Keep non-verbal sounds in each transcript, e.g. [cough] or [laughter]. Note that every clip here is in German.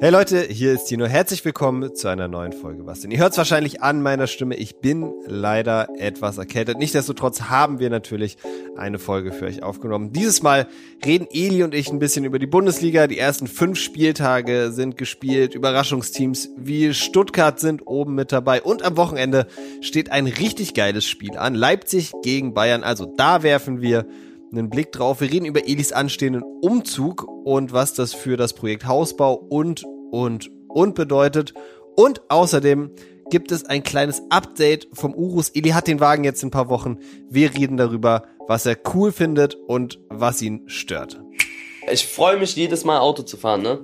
Hey Leute, hier ist Tino. Herzlich willkommen zu einer neuen Folge. Was denn? Ihr hört es wahrscheinlich an meiner Stimme. Ich bin leider etwas erkältet. Nichtsdestotrotz haben wir natürlich eine Folge für euch aufgenommen. Dieses Mal reden Eli und ich ein bisschen über die Bundesliga. Die ersten fünf Spieltage sind gespielt. Überraschungsteams wie Stuttgart sind oben mit dabei. Und am Wochenende steht ein richtig geiles Spiel an. Leipzig gegen Bayern. Also da werfen wir einen Blick drauf. Wir reden über Elis anstehenden Umzug und was das für das Projekt Hausbau und, und, und bedeutet. Und außerdem gibt es ein kleines Update vom Urus. Eli hat den Wagen jetzt in ein paar Wochen. Wir reden darüber, was er cool findet und was ihn stört. Ich freue mich jedes Mal Auto zu fahren, ne?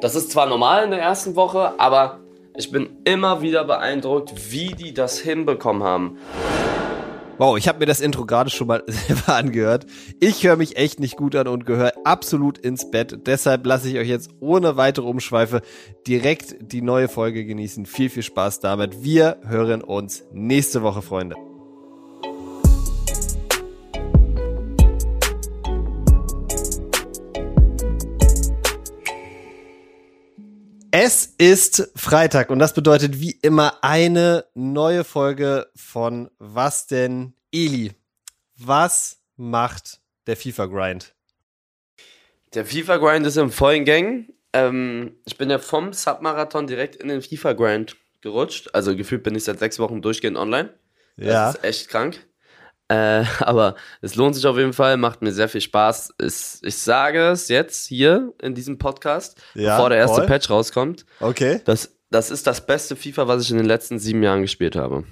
Das ist zwar normal in der ersten Woche, aber ich bin immer wieder beeindruckt, wie die das hinbekommen haben. Wow, ich habe mir das Intro gerade schon mal [laughs] selber angehört. Ich höre mich echt nicht gut an und gehöre absolut ins Bett. Deshalb lasse ich euch jetzt ohne weitere Umschweife direkt die neue Folge genießen. Viel, viel Spaß damit. Wir hören uns nächste Woche, Freunde. Es ist Freitag und das bedeutet wie immer eine neue Folge von Was denn Eli? Was macht der FIFA Grind? Der FIFA Grind ist im vollen Gang. Ähm, ich bin ja vom Submarathon direkt in den FIFA Grind gerutscht. Also gefühlt bin ich seit sechs Wochen durchgehend online. Das Ja. ist echt krank. Äh, [laughs] aber es lohnt sich auf jeden Fall, macht mir sehr viel Spaß. Es, ich sage es jetzt hier in diesem Podcast, Ja, bevor der erste voll. Patch rauskommt. Okay. Das, das ist das beste FIFA, was ich in den letzten sieben Jahren gespielt habe.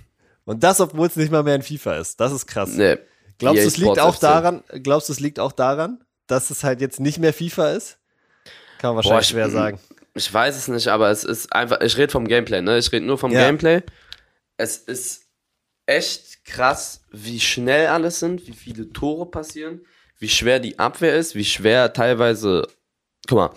Und das, obwohl es nicht mal mehr ein FIFA ist. Das ist krass. Nee. Glaubst EA du, es liegt auch daran, glaubst du, es liegt auch daran, dass es halt jetzt nicht mehr FIFA ist? Kann man wahrscheinlich ich- schwer sagen. Ich weiß es nicht, aber es ist einfach, ich rede vom Gameplay, ne? Ich rede nur vom Ja. Gameplay. Es ist echt krass, wie schnell alles sind, wie viele Tore passieren, wie schwer die Abwehr ist, wie schwer teilweise, guck mal,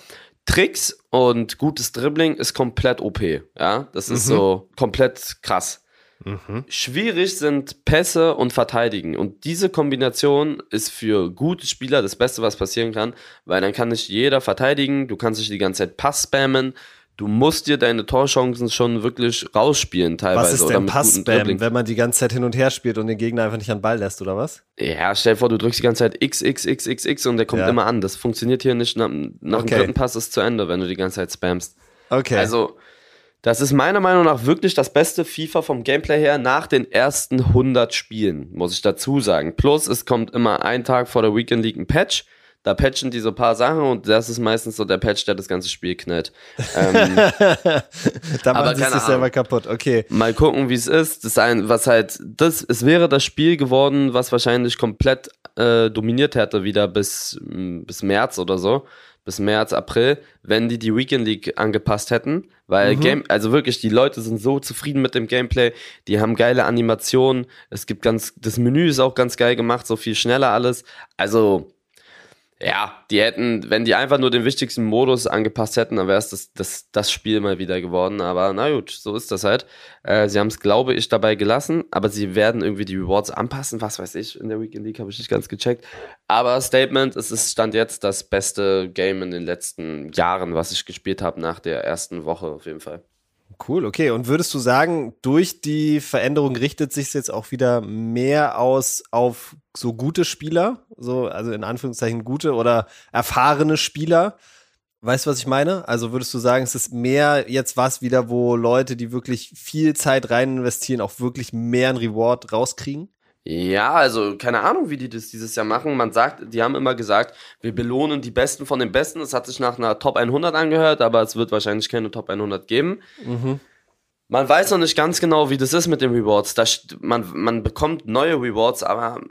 Tricks und gutes Dribbling ist komplett OP, ja? Das ist Mhm. so komplett krass. Mhm. Schwierig sind Pässe und Verteidigen. Und diese Kombination ist für gute Spieler das Beste, was passieren kann, weil dann kann nicht jeder verteidigen, du kannst nicht die ganze Zeit Pass spammen, du musst dir deine Torchancen schon wirklich rausspielen teilweise. Was ist denn Pass-Spam, wenn man die ganze Zeit hin und her spielt und den Gegner einfach nicht an den Ball lässt, oder was? Ja, stell dir vor, du drückst die ganze Zeit X, X, X, X, X und der kommt Ja. immer an. Das funktioniert hier nicht. Nach, nach Okay. dem dritten Pass ist zu Ende, wenn du die ganze Zeit spammst. Okay. Also, das ist meiner Meinung nach wirklich das beste FIFA vom Gameplay her nach den ersten 100 Spielen, muss ich dazu sagen. Plus, es kommt immer ein Tag vor der Weekend League ein Patch. Da patchen die so ein paar Sachen und das ist meistens so der Patch, der das ganze Spiel knallt. Ähm, [laughs] da machen sie sich selber kaputt. Okay. mal gucken, wie es ist. Das ein, was halt, das, es wäre das Spiel geworden, was wahrscheinlich komplett äh, dominiert hätte wieder bis, bis März oder so. Bis März, April, wenn die die Weekend League angepasst hätten. Weil Mhm. Game, also wirklich, die Leute sind so zufrieden mit dem Gameplay. Die haben geile Animationen. Es gibt ganz, das Menü ist auch ganz geil gemacht, so viel schneller alles. Also, ja, die hätten, wenn die einfach nur den wichtigsten Modus angepasst hätten, dann wäre es das, das, das Spiel mal wieder geworden. Aber na gut, so ist das halt. Äh, sie haben es, glaube ich, dabei gelassen, aber sie werden irgendwie die Rewards anpassen, was weiß ich. In der Weekend League habe ich nicht ganz gecheckt. Aber Statement, es ist Stand jetzt das beste Game in den letzten Jahren, was ich gespielt habe nach der ersten Woche auf jeden Fall. Cool, okay. Und würdest du sagen, durch die Veränderung richtet sich jetzt auch wieder mehr aus auf so gute Spieler, so also in Anführungszeichen gute oder erfahrene Spieler? Weißt du, was ich meine? Also würdest du sagen, es ist mehr jetzt was wieder, wo Leute, die wirklich viel Zeit rein investieren, auch wirklich mehr einen Reward rauskriegen? Ja, also keine Ahnung, wie die das dieses Jahr machen. Man sagt, die haben immer gesagt, wir belohnen die Besten von den Besten. Es hat sich nach einer Top 100 angehört, aber es wird wahrscheinlich keine Top 100 geben. Mhm. Man weiß noch nicht ganz genau, wie das ist mit den Rewards. Da, man, man bekommt neue Rewards, aber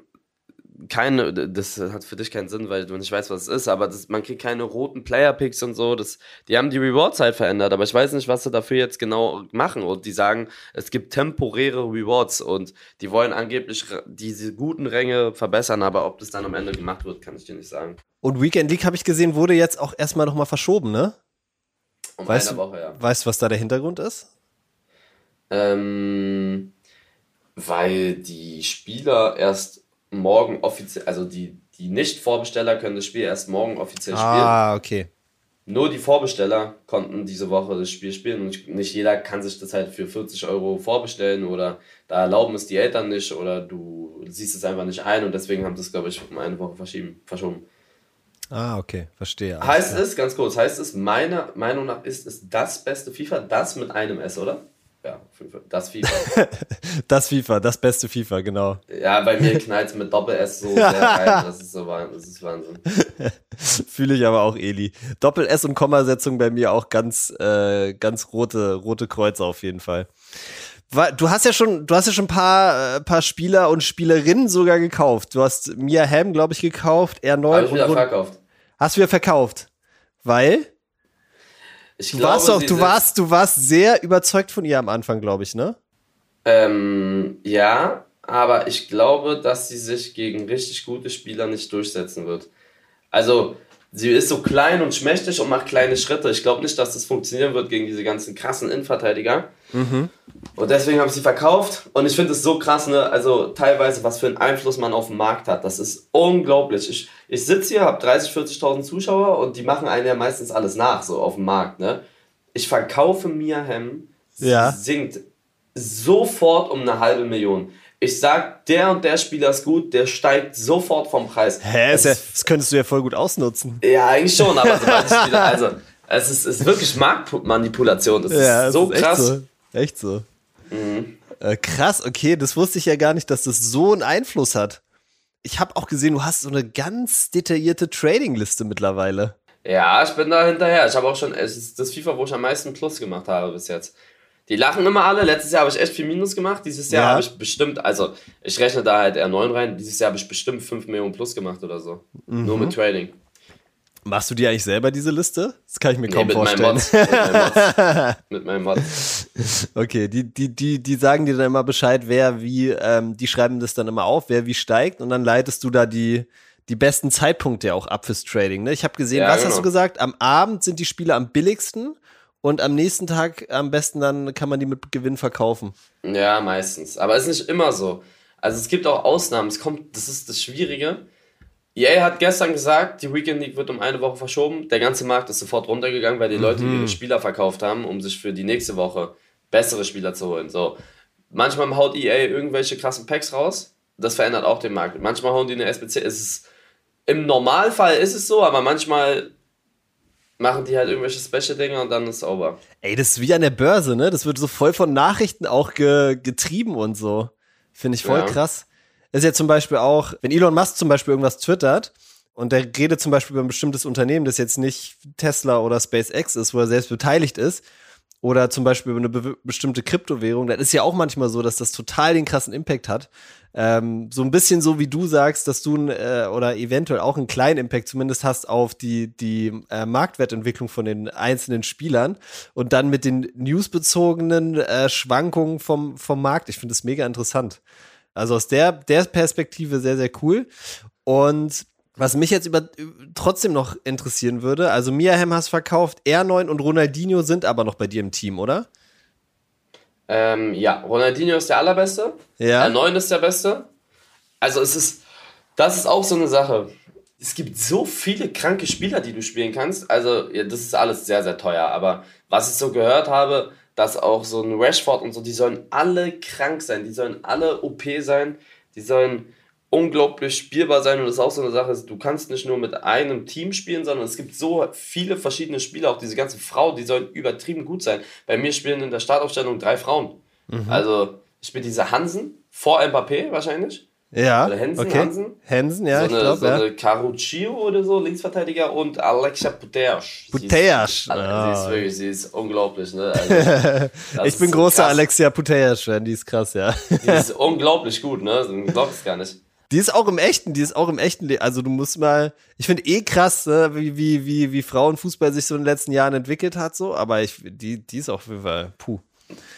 keine, das hat für dich keinen Sinn, weil du nicht weißt, was es ist, aber das, man kriegt keine roten Player-Picks und so. Das, die haben die Rewards halt verändert, aber ich weiß nicht, was sie dafür jetzt genau machen. Und die sagen, es gibt temporäre Rewards und die wollen angeblich diese guten Ränge verbessern, aber ob das dann am Ende gemacht wird, kann ich dir nicht sagen. Und Weekend League habe ich gesehen, wurde jetzt auch erstmal nochmal verschoben, ne? Um Weißt eine du- Woche, ja. Weißt du, was da der Hintergrund ist? Ähm, weil die Spieler erst morgen offiziell, also die, die Nicht-Vorbesteller können das Spiel erst morgen offiziell spielen. Ah, okay. nur die Vorbesteller konnten diese Woche das Spiel spielen und nicht jeder kann sich das halt für 40 Euro vorbestellen oder da erlauben es die Eltern nicht oder du siehst es einfach nicht ein und deswegen haben sie es, glaube ich, um eine Woche verschieben, verschoben. Ah, okay, verstehe. Heißt es, ganz kurz, heißt es, meiner Meinung nach ist es das beste FIFA, das mit einem S, oder? Ja, das FIFA. [laughs] das FIFA, das beste FIFA, genau. Ja, bei mir knallt es mit Doppel-S so sehr rein. [laughs] Das ist so das ist Wahnsinn. [laughs] Fühle ich aber auch, Eli. Doppel-S und Kommasetzung bei mir auch ganz, äh, ganz rote, rote Kreuze auf jeden Fall. Du hast ja schon, du hast ja schon ein paar, äh, paar Spieler und Spielerinnen sogar gekauft. Du hast Mia Hamm, glaube ich, gekauft, R9. Hab ich wieder verkauft. Hast du wieder verkauft? Weil? Ich du glaube, warst doch, du warst, du warst sehr überzeugt von ihr am Anfang, glaube ich, ne? Ähm, ja, aber ich glaube, dass sie sich gegen richtig gute Spieler nicht durchsetzen wird. Also, sie ist so klein und schmächtig und macht kleine Schritte. Ich glaube nicht, dass das funktionieren wird gegen diese ganzen krassen Innenverteidiger. Mhm. Und deswegen habe ich sie verkauft. Und ich finde es so krass, ne? Also teilweise, was für einen Einfluss man auf den Markt hat. Das ist unglaublich. Ich, ich sitze hier, habe 30, 40.000 Zuschauer und die machen einem ja meistens alles nach, so auf dem Markt, ne? Ich verkaufe Mia sie ja. sinkt sofort um eine halbe Million ich sag, der und der Spieler ist gut, der steigt sofort vom Preis. Hä, das, das könntest du ja voll gut ausnutzen. Ja, eigentlich schon, aber [laughs] wieder, also, es ist, ist wirklich Marktmanipulation. Das ja, ist so ist krass. So. Echt so. Mhm. Äh, krass, okay, das wusste ich ja gar nicht, dass das so einen Einfluss hat. Ich habe auch gesehen, du hast so eine ganz detaillierte Trading-Liste mittlerweile. Ja, ich bin da hinterher. Ich habe auch schon, es ist das FIFA, wo ich am meisten Plus gemacht habe bis jetzt. Die lachen immer alle. Letztes Jahr habe ich echt viel Minus gemacht. Dieses Jahr ja. habe ich bestimmt, also ich rechne da halt R9 rein. Dieses Jahr habe ich bestimmt 5 Millionen plus gemacht oder so. Mhm. Nur mit Trading. Machst du dir eigentlich selber diese Liste? Das kann ich mir nee, kaum mit vorstellen. Meinem mit meinem Mod. [laughs] Okay, die, die, die, die sagen dir dann immer Bescheid, wer wie, ähm, die schreiben das dann immer auf, wer wie steigt und dann leitest du da die, die besten Zeitpunkte auch ab fürs Trading. Ne? Ich habe gesehen, ja, was genau. hast du gesagt? Am Abend sind die Spiele am billigsten und am nächsten Tag am besten dann kann man die mit Gewinn verkaufen. Ja, meistens. Aber es ist nicht immer so. Also es gibt auch Ausnahmen. Es kommt, das ist das Schwierige. EA hat gestern gesagt, die Weekend League wird um eine Woche verschoben. Der ganze Markt ist sofort runtergegangen, weil die mhm. Leute ihre Spieler verkauft haben, um sich für die nächste Woche bessere Spieler zu holen. So. Manchmal haut EA irgendwelche krassen Packs raus. Das verändert auch den Markt. Manchmal hauen die eine SBC. Es ist, Im Normalfall ist es so, aber manchmal machen die halt irgendwelche Special-Dinger und dann ist es over. Ey, das ist wie an der Börse, ne? Das wird so voll von Nachrichten auch ge getrieben und so. Finde ich voll ja. krass. ist ja zum Beispiel auch, wenn Elon Musk zum Beispiel irgendwas twittert und der redet zum Beispiel über ein bestimmtes Unternehmen, das jetzt nicht Tesla oder SpaceX ist, wo er selbst beteiligt ist, oder zum Beispiel über eine be bestimmte Kryptowährung, dann ist ja auch manchmal so, dass das total den krassen Impact hat. Ähm, so ein bisschen so wie du sagst, dass du äh, oder eventuell auch einen kleinen Impact zumindest hast auf die, die äh, Marktwertentwicklung von den einzelnen Spielern und dann mit den newsbezogenen äh, Schwankungen vom, vom Markt. Ich finde das mega interessant. Also aus der, der Perspektive sehr, sehr cool. Und was mich jetzt über, trotzdem noch interessieren würde, also Miahem hast verkauft, R9 und Ronaldinho sind aber noch bei dir im Team, oder? Ähm, ja, Ronaldinho ist der allerbeste. Ja. R9 ist der beste. Also es ist, das ist auch so eine Sache. Es gibt so viele kranke Spieler, die du spielen kannst. Also ja, das ist alles sehr, sehr teuer. Aber was ich so gehört habe, dass auch so ein Rashford und so, die sollen alle krank sein. Die sollen alle OP sein. Die sollen unglaublich spielbar sein und das ist auch so eine Sache, du kannst nicht nur mit einem Team spielen, sondern es gibt so viele verschiedene Spieler, auch diese ganzen Frauen, die sollen übertrieben gut sein. Bei mir spielen in der Startaufstellung drei Frauen. Mhm. Also ich bin diese Hansen vor Mbappé wahrscheinlich. Ja, oder Hensen, okay. Hansen. Hansen, ja, so ich glaube, so ja. eine Caruccio oder so, Linksverteidiger und Alexia Puteas. Puteas. Sie, ist, oh. sie ist wirklich, sie ist unglaublich, ne? Also, [laughs] ich bin großer krass. Alexia Puteas-Fan, die ist krass, ja. Die ist [laughs] unglaublich gut, ne? Du glaubst gar nicht. Die ist auch im echten, die ist auch im echten Leben. Also du musst mal, ich finde eh krass, ne, wie, wie, wie, wie Frauenfußball sich so in den letzten Jahren entwickelt hat, so, aber ich, die, die ist auch auf jeden Fall, puh.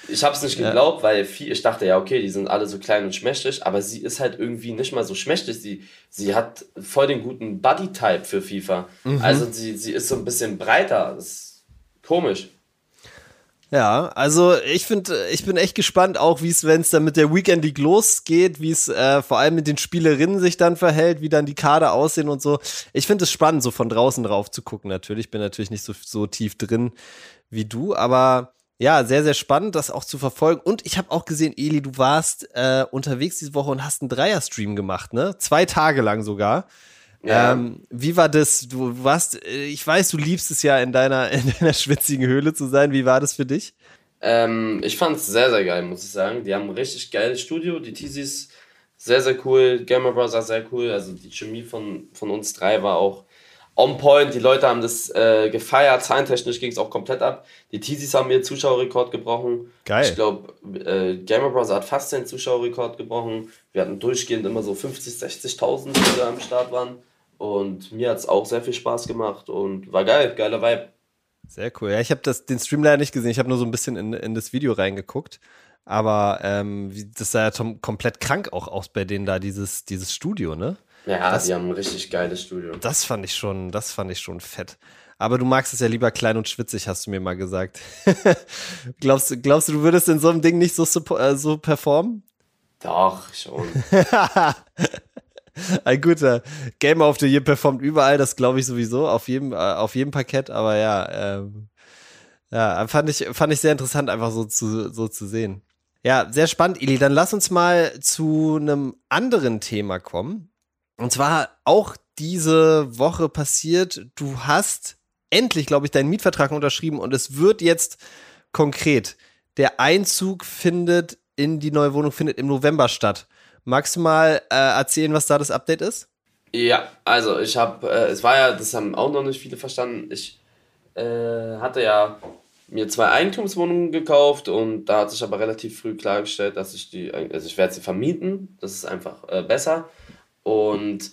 Ich habe es nicht geglaubt, ja. weil viel, ich dachte ja, okay, die sind alle so klein und schmächtig, aber sie ist halt irgendwie nicht mal so schmächtig. Sie, sie hat voll den guten Body-Type für FIFA. Mhm. Also sie, sie ist so ein bisschen breiter. Das ist komisch. Ja, also ich finde, ich bin echt gespannt, auch wie es, wenn es dann mit der Weekend League losgeht, wie es äh, vor allem mit den Spielerinnen sich dann verhält, wie dann die Kader aussehen und so. Ich finde es spannend, so von draußen drauf zu gucken. Natürlich Ich bin natürlich nicht so so tief drin wie du, aber ja, sehr sehr spannend, das auch zu verfolgen. Und ich habe auch gesehen, Eli, du warst äh, unterwegs diese Woche und hast einen Dreier-Stream gemacht, ne? Zwei Tage lang sogar. Ja. Ähm, wie war das? Du warst, äh, ich weiß, du liebst es ja in deiner, [laughs] in deiner schwitzigen Höhle zu sein. Wie war das für dich? Ähm, ich fand es sehr, sehr geil, muss ich sagen. Die haben ein richtig geiles Studio. Die Teasies sehr, sehr cool. Gamer Bros. sehr cool. Also die Chemie von, von uns drei war auch on point. Die Leute haben das äh, gefeiert. Zahlentechnisch ging es auch komplett ab. Die Teasies haben ihr Zuschauerrekord gebrochen. Geil. Ich glaube, äh, Gamer Bros. hat fast den Zuschauerrekord gebrochen. Wir hatten durchgehend immer so 50, 60.000, die da am Start waren. Und mir hat es auch sehr viel Spaß gemacht und war geil, geiler Vibe. Sehr cool. Ja, ich habe den Stream leider nicht gesehen. Ich habe nur so ein bisschen in, in das Video reingeguckt. Aber ähm, das sah ja komplett krank auch aus bei denen da, dieses, dieses Studio, ne? Ja, das, die haben ein richtig geiles Studio. Das fand ich schon, das fand ich schon fett. Aber du magst es ja lieber klein und schwitzig, hast du mir mal gesagt. [laughs] glaubst, glaubst du, du würdest in so einem Ding nicht so, äh, so performen? Doch, schon. [laughs] Ein guter Game of the Year performt überall, das glaube ich sowieso, auf jedem, äh, auf jedem Parkett, aber ja, ähm, ja, fand ich, fand ich sehr interessant, einfach so zu, so zu sehen. Ja, sehr spannend, Ili. Dann lass uns mal zu einem anderen Thema kommen. Und zwar auch diese Woche passiert, du hast endlich, glaube ich, deinen Mietvertrag unterschrieben und es wird jetzt konkret. Der Einzug findet in die neue Wohnung findet im November statt. Magst du mal äh, erzählen, was da das Update ist? Ja, also ich habe, äh, es war ja, das haben auch noch nicht viele verstanden, ich äh, hatte ja mir zwei Eigentumswohnungen gekauft und da hat sich aber relativ früh klargestellt, dass ich die, also ich werde sie vermieten, das ist einfach äh, besser und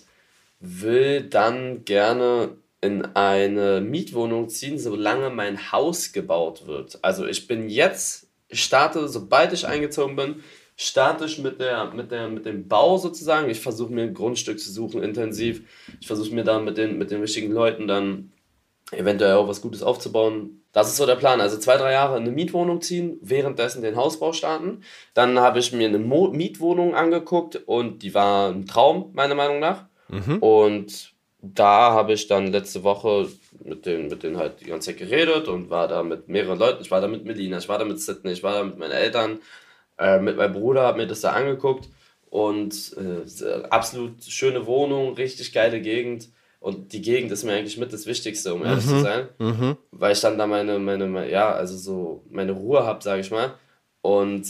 will dann gerne in eine Mietwohnung ziehen, solange mein Haus gebaut wird. Also ich bin jetzt, ich starte, sobald ich eingezogen bin, statisch mit, der, mit, der, mit dem Bau sozusagen. Ich versuche mir ein Grundstück zu suchen, intensiv. Ich versuche mir da mit den, mit den richtigen Leuten dann eventuell auch was Gutes aufzubauen. Das ist so der Plan. Also zwei, drei Jahre eine Mietwohnung ziehen, währenddessen den Hausbau starten. Dann habe ich mir eine Mo Mietwohnung angeguckt und die war ein Traum, meiner Meinung nach. Mhm. Und da habe ich dann letzte Woche mit denen, mit denen halt die ganze Zeit geredet und war da mit mehreren Leuten. Ich war da mit Melina, ich war da mit Sydney, ich war da mit meinen Eltern äh, mit meinem Bruder, habe mir das da angeguckt und äh, absolut schöne Wohnung, richtig geile Gegend. Und die Gegend ist mir eigentlich mit das Wichtigste, um ehrlich mhm. zu sein. Mhm. Weil ich dann da meine, meine, ja, also so meine Ruhe habe, sage ich mal. Und.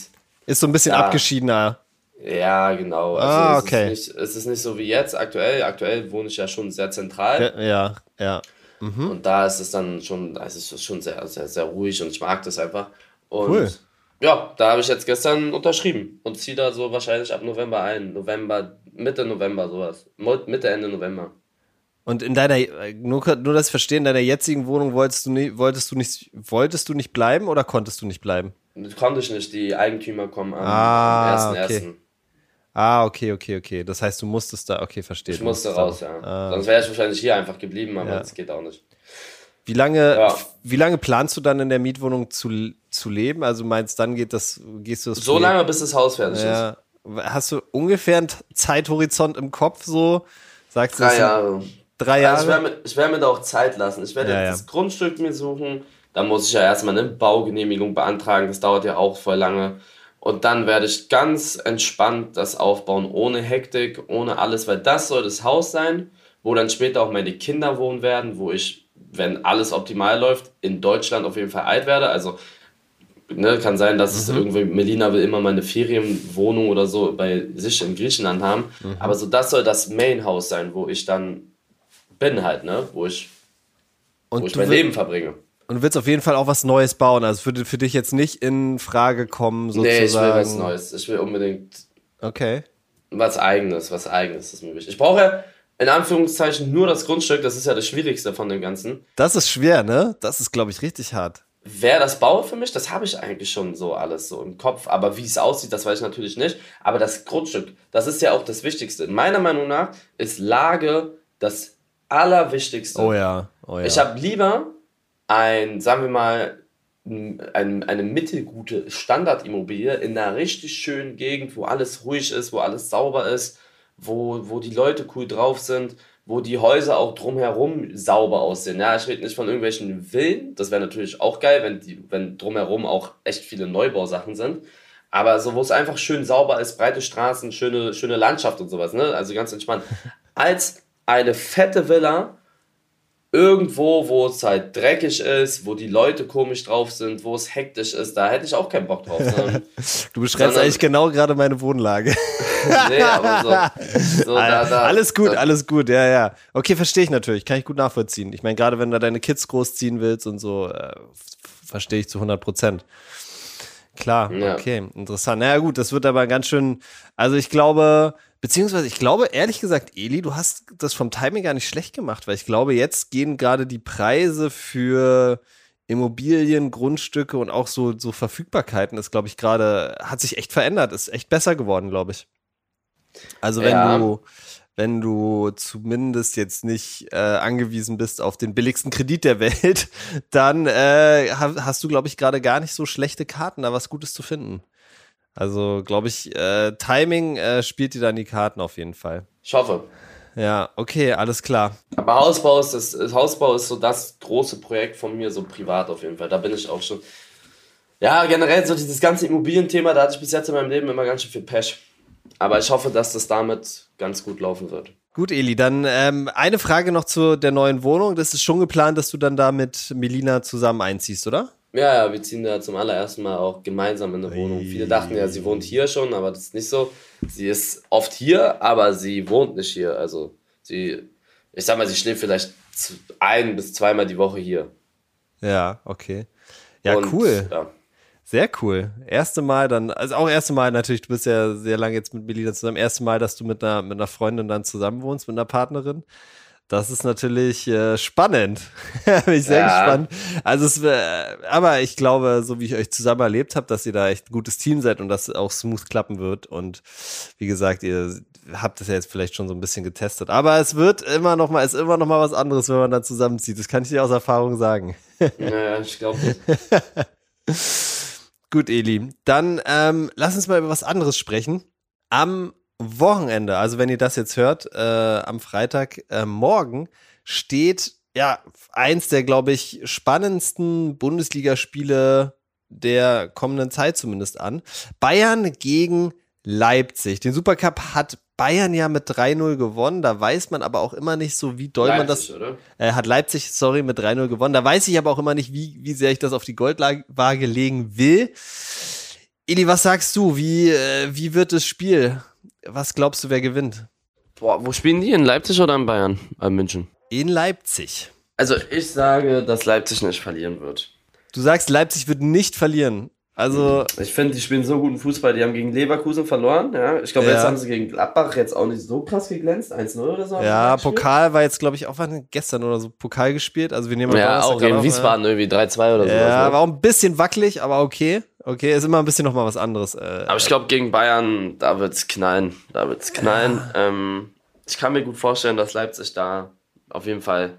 Ist so ein bisschen ja, abgeschiedener. Ja, genau. Also ah, okay. Es ist, nicht, es ist nicht so wie jetzt aktuell. Aktuell wohne ich ja schon sehr zentral. Ja, ja. ja. Mhm. Und da ist es dann schon, also es ist schon sehr, sehr, sehr ruhig und ich mag das einfach. Und cool ja, da habe ich jetzt gestern unterschrieben und ziehe da so wahrscheinlich ab November ein. November, Mitte November, sowas. Mitte, Ende November. Und in deiner, nur, nur das Verstehen, in deiner jetzigen Wohnung wolltest du, nicht, wolltest, du nicht, wolltest du nicht bleiben oder konntest du nicht bleiben? konnte ich nicht, die Eigentümer kommen am, ah, am 1.1. Okay. Ah, okay, okay, okay. Das heißt, du musstest da, okay, verstehe. Ich musste raus, ja. Ah. Sonst wäre ich wahrscheinlich hier einfach geblieben, aber ja. das geht auch nicht. Wie lange, ja. wie lange planst du dann in der Mietwohnung zu, zu leben? Also meinst dann geht das, gehst du das So lange, bis das Haus fertig ja. ist. Hast du ungefähr einen Zeithorizont im Kopf so? Sagst drei Jahre. Drei Jahre. Also ich werde mir, werd mir da auch Zeit lassen. Ich werde ja, jetzt das Grundstück mir suchen. Dann muss ich ja erstmal eine Baugenehmigung beantragen. Das dauert ja auch voll lange. Und dann werde ich ganz entspannt das aufbauen, ohne Hektik, ohne alles, weil das soll das Haus sein, wo dann später auch meine Kinder wohnen werden, wo ich wenn alles optimal läuft, in Deutschland auf jeden Fall alt werde. Also ne, kann sein, dass mhm. es irgendwie, Melina will immer mal eine Ferienwohnung oder so bei sich in Griechenland haben. Mhm. Aber so das soll das Main-Haus sein, wo ich dann bin halt, ne? Wo ich, und wo ich mein Leben verbringe. Und du willst auf jeden Fall auch was Neues bauen. Also für, für dich jetzt nicht in Frage kommen, sozusagen. Nee, ich will was Neues. Ich will unbedingt. Okay. Was Eigenes, was Eigenes ist mir wichtig. Ich brauche ja in Anführungszeichen nur das Grundstück, das ist ja das Schwierigste von dem Ganzen. Das ist schwer, ne? Das ist, glaube ich, richtig hart. Wer das baut für mich, das habe ich eigentlich schon so alles so im Kopf. Aber wie es aussieht, das weiß ich natürlich nicht. Aber das Grundstück, das ist ja auch das Wichtigste. Meiner Meinung nach ist Lage das Allerwichtigste. Oh ja, oh ja. Ich habe lieber ein, sagen wir mal, ein, eine mittelgute Standardimmobilie in einer richtig schönen Gegend, wo alles ruhig ist, wo alles sauber ist, wo, wo die Leute cool drauf sind, wo die Häuser auch drumherum sauber aussehen. Ja, ich rede nicht von irgendwelchen Villen, das wäre natürlich auch geil, wenn, die, wenn drumherum auch echt viele Neubausachen sind. Aber so, wo es einfach schön sauber ist, breite Straßen, schöne, schöne Landschaft und sowas, ne? Also ganz entspannt. [laughs] Als eine fette Villa irgendwo, wo es halt dreckig ist, wo die Leute komisch drauf sind, wo es hektisch ist, da hätte ich auch keinen Bock drauf. Sondern, [laughs] du beschreibst sondern, eigentlich genau gerade meine Wohnlage. [laughs] [laughs] nee, aber so, so da, da, alles gut, da, alles gut, ja, ja. Okay, verstehe ich natürlich, kann ich gut nachvollziehen. Ich meine, gerade wenn du deine Kids großziehen willst und so, äh, verstehe ich zu 100 Prozent. Klar, ja. okay, interessant. Naja gut, das wird aber ganz schön, also ich glaube, Beziehungsweise, ich glaube, ehrlich gesagt, Eli, du hast das vom Timing gar nicht schlecht gemacht, weil ich glaube, jetzt gehen gerade die Preise für Immobilien, Grundstücke und auch so, so Verfügbarkeiten ist, glaube ich, gerade, hat sich echt verändert, ist echt besser geworden, glaube ich. Also wenn ja. du, wenn du zumindest jetzt nicht äh, angewiesen bist auf den billigsten Kredit der Welt, [laughs] dann äh, hast du, glaube ich, gerade gar nicht so schlechte Karten, da was Gutes zu finden. Also, glaube ich, äh, Timing äh, spielt dir dann die Karten auf jeden Fall. Ich hoffe. Ja, okay, alles klar. Aber Hausbau ist, das, Hausbau ist so das große Projekt von mir, so privat auf jeden Fall. Da bin ich auch schon. Ja, generell so dieses ganze Immobilienthema, da hatte ich bis jetzt in meinem Leben immer ganz schön viel Pech. Aber ich hoffe, dass das damit ganz gut laufen wird. Gut, Eli, dann ähm, eine Frage noch zu der neuen Wohnung. Das ist schon geplant, dass du dann da mit Melina zusammen einziehst, oder? Ja, ja, wir ziehen da zum allerersten Mal auch gemeinsam in eine Wohnung. Viele dachten ja, sie wohnt hier schon, aber das ist nicht so. Sie ist oft hier, aber sie wohnt nicht hier. Also sie, ich sag mal, sie schläft vielleicht ein bis zweimal die Woche hier. Ja, okay. Ja, Und, cool. Ja. Sehr cool. Erste Mal dann, also auch erste Mal natürlich, du bist ja sehr lange jetzt mit Melina zusammen. Erste Mal, dass du mit einer, mit einer Freundin dann zusammen wohnst, mit einer Partnerin. Das ist natürlich äh, spannend. [laughs] Bin ich sehr ja. gespannt. Also es, äh, aber ich glaube, so wie ich euch zusammen erlebt habe, dass ihr da echt ein gutes Team seid und das auch smooth klappen wird. Und wie gesagt, ihr habt es ja jetzt vielleicht schon so ein bisschen getestet. Aber es wird immer noch mal, ist immer noch mal was anderes, wenn man dann zusammenzieht. Das kann ich dir aus Erfahrung sagen. Ja, ich glaube. [laughs] Gut, Eli. Dann ähm, lass uns mal über was anderes sprechen. Am Wochenende, also wenn ihr das jetzt hört, äh, am Freitag äh, morgen steht ja eins der, glaube ich, spannendsten Bundesligaspiele der kommenden Zeit zumindest an. Bayern gegen Leipzig. Den Supercup hat Bayern ja mit 3-0 gewonnen. Da weiß man aber auch immer nicht so, wie doll Leipzig, man das. Oder? Äh, hat Leipzig, sorry, mit 3-0 gewonnen. Da weiß ich aber auch immer nicht, wie, wie sehr ich das auf die Goldwaage legen will. Eli, was sagst du? Wie, äh, wie wird das Spiel? Was glaubst du, wer gewinnt? Boah, wo spielen die? In Leipzig oder in Bayern? In München? In Leipzig. Also ich sage, dass Leipzig nicht verlieren wird. Du sagst, Leipzig wird nicht verlieren. Also. Ich finde, die spielen so guten Fußball. Die haben gegen Leverkusen verloren. Ja. Ich glaube, ja. jetzt haben sie gegen Gladbach jetzt auch nicht so krass geglänzt. 1-0 oder so. Ja, Pokal war jetzt, glaube ich, auch gestern oder so Pokal gespielt. Also wir nehmen Ja, auch gegen Wiesbaden irgendwie 3-2 oder so. Ja, ne? war auch ein bisschen wackelig, aber okay. Okay, ist immer ein bisschen nochmal was anderes. Äh, aber ich glaube, gegen Bayern, da wird es knallen. Da wird es knallen. Ja. Ähm, ich kann mir gut vorstellen, dass Leipzig da auf jeden Fall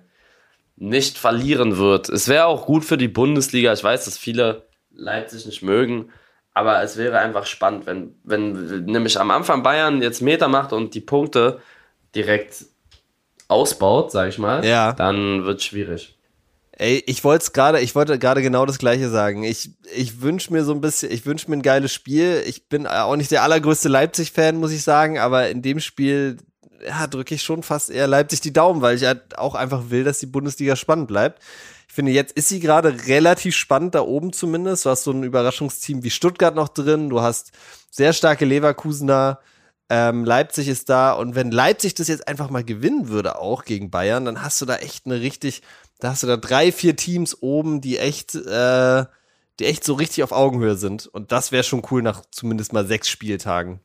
nicht verlieren wird. Es wäre auch gut für die Bundesliga. Ich weiß, dass viele Leipzig nicht mögen. Aber es wäre einfach spannend, wenn, wenn nämlich am Anfang Bayern jetzt Meter macht und die Punkte direkt ausbaut, sag ich mal, ja. dann wird es schwierig. Ey, ich wollte gerade, ich wollte gerade genau das gleiche sagen. Ich, ich wünsche mir so ein bisschen, ich wünsche mir ein geiles Spiel. Ich bin auch nicht der allergrößte Leipzig-Fan, muss ich sagen, aber in dem Spiel ja, drücke ich schon fast eher Leipzig die Daumen, weil ich halt auch einfach will, dass die Bundesliga spannend bleibt. Ich finde, jetzt ist sie gerade relativ spannend da oben zumindest. Du hast so ein Überraschungsteam wie Stuttgart noch drin. Du hast sehr starke Leverkusener. Ähm, Leipzig ist da. Und wenn Leipzig das jetzt einfach mal gewinnen würde, auch gegen Bayern, dann hast du da echt eine richtig, da hast du da drei, vier Teams oben, die echt, äh, die echt so richtig auf Augenhöhe sind. Und das wäre schon cool nach zumindest mal sechs Spieltagen.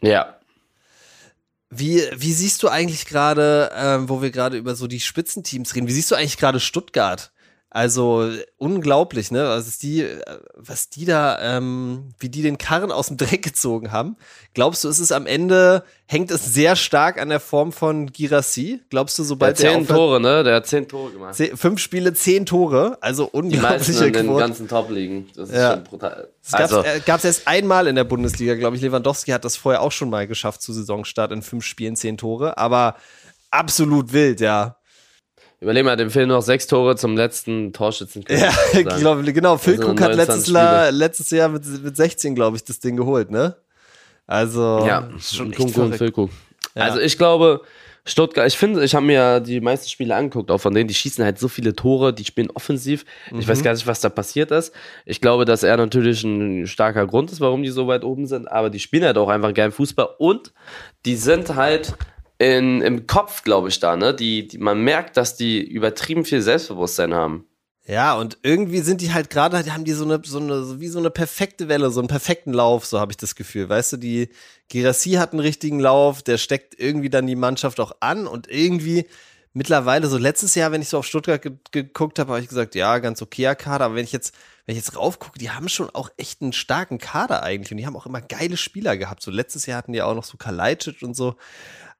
Ja, wie, wie siehst du eigentlich gerade, ähm, wo wir gerade über so die Spitzenteams reden, wie siehst du eigentlich gerade Stuttgart? Also unglaublich, ne? Was die, was die da, ähm, wie die den Karren aus dem Dreck gezogen haben. Glaubst du, ist es am Ende, hängt es sehr stark an der Form von Girassi? Glaubst du, sobald der zehn Tore, ne? Der hat zehn Tore gemacht. Zehn, fünf Spiele, zehn Tore, also unglaubliche Die meisten in den ganzen Top liegen. Das ist ja. schon brutal. Es also. gab es erst einmal in der Bundesliga, glaube ich. Lewandowski hat das vorher auch schon mal geschafft zu Saisonstart in fünf Spielen zehn Tore, aber absolut wild, ja. Überleg mal, dem fehlen noch sechs Tore zum letzten Torschützenkönig. Ja, [laughs] glaub, genau. Füllkrug also hat letztes, La, letztes Jahr mit, mit 16, glaube ich, das Ding geholt, ne? Also, ja, schon Kunku und Füllkrug. Ja. Also ich glaube, Stuttgart, ich finde, ich habe mir die meisten Spiele angeguckt, auch von denen, die schießen halt so viele Tore, die spielen offensiv. Ich mhm. weiß gar nicht, was da passiert ist. Ich glaube, dass er natürlich ein starker Grund ist, warum die so weit oben sind, aber die spielen halt auch einfach geilen Fußball und die sind halt in, im Kopf, glaube ich, da, ne? Die, die, man merkt, dass die übertrieben viel Selbstbewusstsein haben. Ja, und irgendwie sind die halt gerade, haben die so eine, so eine, wie so eine perfekte Welle, so einen perfekten Lauf, so habe ich das Gefühl. Weißt du, die Girassi hat einen richtigen Lauf, der steckt irgendwie dann die Mannschaft auch an und irgendwie mittlerweile, so letztes Jahr, wenn ich so auf Stuttgart ge geguckt habe, habe ich gesagt, ja, ganz okayer Kader, aber wenn ich jetzt, wenn ich jetzt raufgucke, die haben schon auch echt einen starken Kader eigentlich und die haben auch immer geile Spieler gehabt. So letztes Jahr hatten die auch noch so Kalajdzic und so.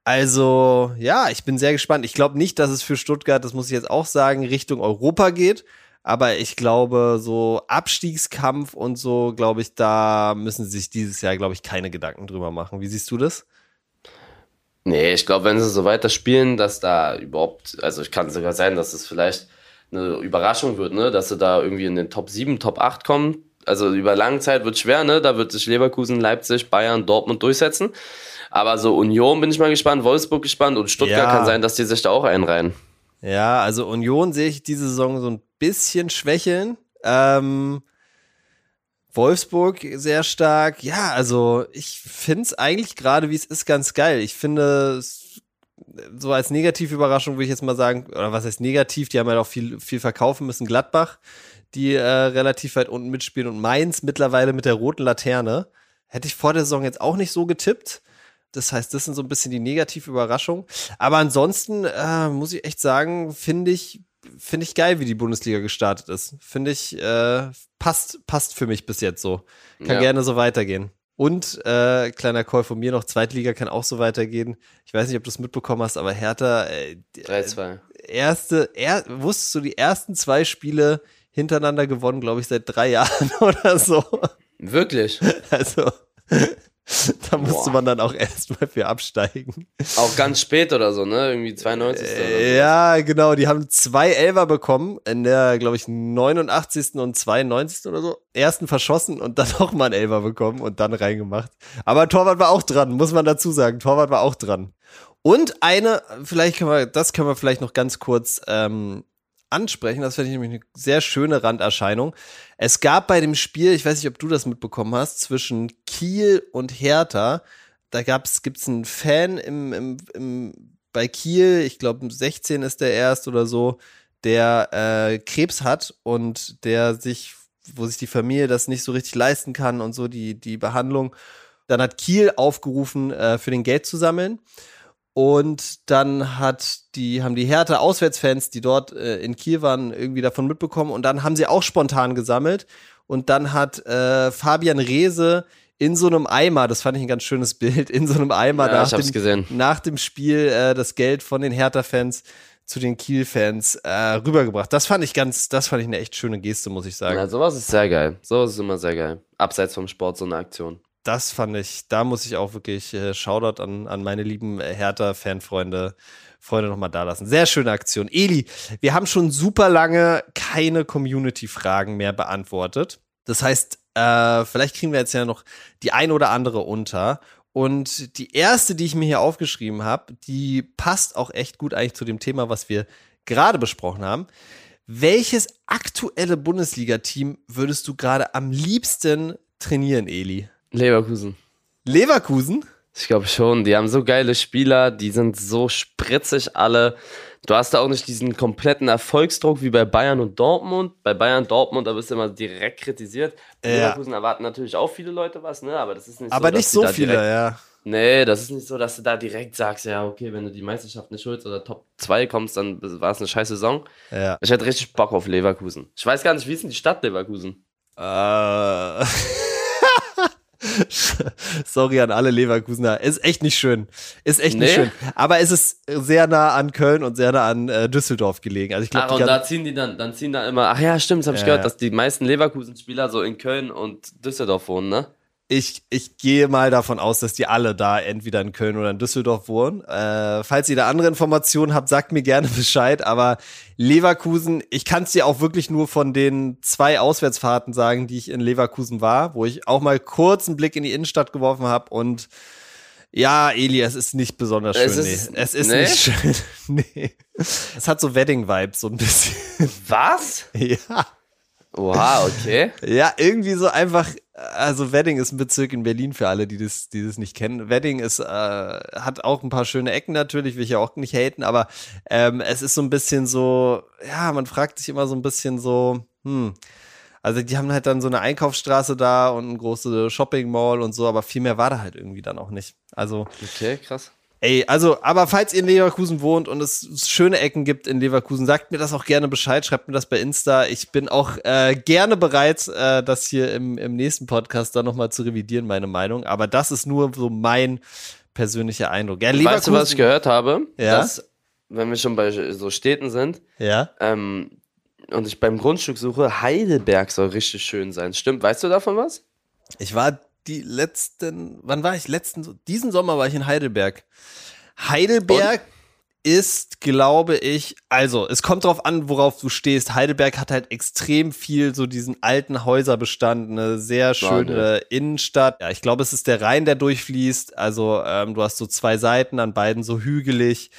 Also, ja, ich bin sehr gespannt. Ich glaube nicht, dass es für Stuttgart, das muss ich jetzt auch sagen, Richtung Europa geht. Aber ich glaube, so Abstiegskampf und so, glaube ich, da müssen sie sich dieses Jahr, glaube ich, keine Gedanken drüber machen. Wie siehst du das? Nee, ich glaube, wenn sie so weiter spielen, dass da überhaupt, also ich kann sogar sein, dass es vielleicht eine Überraschung wird, ne, dass sie da irgendwie in den Top 7, Top 8 kommen. Also über lange Zeit wird schwer, ne? Da wird sich Leverkusen, Leipzig, Bayern, Dortmund durchsetzen. Aber so Union bin ich mal gespannt, Wolfsburg gespannt und Stuttgart ja. kann sein, dass die sich da auch einreihen. Ja, also Union sehe ich diese Saison so ein bisschen schwächeln. Ähm, Wolfsburg sehr stark. Ja, also ich finde es eigentlich gerade, wie es ist, ganz geil. Ich finde so als Negativüberraschung würde ich jetzt mal sagen, oder was heißt negativ, die haben ja halt auch viel, viel verkaufen müssen. Gladbach, die äh, relativ weit unten mitspielen und Mainz mittlerweile mit der roten Laterne. Hätte ich vor der Saison jetzt auch nicht so getippt. Das heißt, das sind so ein bisschen die negative Überraschung. Aber ansonsten äh, muss ich echt sagen, finde ich, finde ich geil, wie die Bundesliga gestartet ist. Finde ich, äh, passt, passt für mich bis jetzt so. Kann ja. gerne so weitergehen. Und äh, kleiner Call von mir noch, Zweitliga kann auch so weitergehen. Ich weiß nicht, ob du es mitbekommen hast, aber Hertha äh, 3-2. Erste, er, wusstest du, die ersten zwei Spiele hintereinander gewonnen, glaube ich, seit drei [laughs] Jahren oder so. Wirklich? Also [laughs] da musste Boah. man dann auch [laughs] erstmal für absteigen. Auch ganz spät oder so, ne? Irgendwie 92. Äh, ja, genau. Die haben zwei Elfer bekommen in der, glaube ich, 89. und 92. oder so. Ersten verschossen und dann [laughs] auch mal einen Elfer bekommen und dann reingemacht. Aber Torwart war auch dran, muss man dazu sagen. Torwart war auch dran. Und eine, vielleicht können wir, das können wir vielleicht noch ganz kurz ähm, ansprechen. Das finde ich nämlich eine sehr schöne Randerscheinung. Es gab bei dem Spiel, ich weiß nicht, ob du das mitbekommen hast, zwischen Kiel und Hertha, da gab's, gibt's einen Fan im, im, im, bei Kiel, ich glaube 16 ist der erst oder so, der äh, Krebs hat und der sich, wo sich die Familie das nicht so richtig leisten kann und so die, die Behandlung. Dann hat Kiel aufgerufen, äh, für den Geld zu sammeln. Und dann hat die, haben die Hertha Auswärtsfans, die dort äh, in Kiel waren, irgendwie davon mitbekommen. Und dann haben sie auch spontan gesammelt. Und dann hat äh, Fabian Reese in so einem Eimer, das fand ich ein ganz schönes [laughs] Bild, in so einem Eimer ja, nach, dem, nach dem Spiel äh, das Geld von den Hertha-Fans zu den Kiel-Fans äh, rübergebracht. Das fand ich ganz, das fand ich eine echt schöne Geste, muss ich sagen. Ja, sowas ist sehr geil. Sowas ist immer sehr geil. Abseits vom Sport so eine Aktion das fand ich, da muss ich auch wirklich äh, Shoutout an, an meine lieben äh, Hertha-Fanfreunde Freunde nochmal da lassen. Sehr schöne Aktion. Eli, wir haben schon super lange keine Community-Fragen mehr beantwortet. Das heißt, äh, vielleicht kriegen wir jetzt ja noch die ein oder andere unter. Und die erste, die ich mir hier aufgeschrieben habe, die passt auch echt gut eigentlich zu dem Thema, was wir gerade besprochen haben. Welches aktuelle Bundesliga-Team würdest du gerade am liebsten trainieren, Eli? Leverkusen. Leverkusen? Ich glaube schon. Die haben so geile Spieler, die sind so spritzig alle. Du hast da auch nicht diesen kompletten Erfolgsdruck wie bei Bayern und Dortmund. Bei Bayern und Dortmund, da wirst du immer direkt kritisiert. Bei ja. Leverkusen erwarten natürlich auch viele Leute was, ne? Aber das ist nicht Aber so. nicht so viele, ja. Nee, das ist nicht so, dass du da direkt sagst, ja, okay, wenn du die Meisterschaft nicht holst oder Top 2 kommst, dann war es eine scheiß Saison. Ja. Ich hätte richtig Bock auf Leverkusen. Ich weiß gar nicht, wie ist denn die Stadt Leverkusen? Äh. [laughs] [laughs] Sorry an alle Leverkusener. Ist echt nicht schön. Ist echt nicht Nee? schön. Aber es ist sehr nah an Köln und sehr nah an äh, Düsseldorf gelegen. Also ich glaube, und da ziehen die dann, dann ziehen da immer, ach ja, stimmt, das habe ich Ja, gehört, dass die meisten Leverkusen-Spieler so in Köln und Düsseldorf wohnen, ne? Ich, ich gehe mal davon aus, dass die alle da entweder in Köln oder in Düsseldorf wohnen. Äh, falls ihr da andere Informationen habt, sagt mir gerne [laughs] Bescheid. Aber Leverkusen, ich kann es dir auch wirklich nur von den zwei Auswärtsfahrten sagen, die ich in Leverkusen war, wo ich auch mal kurz einen Blick in die Innenstadt geworfen habe und ja, Eli, es ist nicht besonders schön. Es ist- nee. es ist nee? nicht schön. [laughs] nee. Es hat so Wedding-Vibes so ein bisschen. Was? [laughs] ja. Wow, okay. Ja, irgendwie so einfach, also Wedding ist ein Bezirk in Berlin für alle, die das, die das nicht kennen. Wedding ist, äh, hat auch ein paar schöne Ecken natürlich, will ich ja auch nicht haten, aber ähm, es ist so ein bisschen so, ja, man fragt sich immer so ein bisschen so, hm, also die haben halt dann so eine Einkaufsstraße da und eine große Shopping Mall und so, aber viel mehr war da halt irgendwie dann auch nicht. Also Okay, krass. Ey, also, aber falls ihr in Leverkusen wohnt und es schöne Ecken gibt in Leverkusen, sagt mir das auch gerne Bescheid, schreibt mir das bei Insta. Ich bin auch äh, gerne bereit, äh, das hier im, im nächsten Podcast dann nochmal zu revidieren, meine Meinung. Aber das ist nur so mein persönlicher Eindruck. Ja, Weißt du, was ich gehört habe? Ja? Dass, wenn wir schon bei so Städten sind, Ja. ähm, und ich beim Grundstück suche, Heidelberg soll richtig schön sein. Stimmt, weißt du davon was? Ich war die letzten, wann war ich? Letzten, diesen Sommer war ich in Heidelberg. Heidelberg ist, glaube ich, also es kommt drauf an, worauf du stehst. Heidelberg hat halt extrem viel so diesen alten Häuserbestand, eine sehr schöne Innenstadt. Ja, ich glaube, es ist der Rhein, der durchfließt. Also ähm, du hast so zwei Seiten, an beiden so hügelig.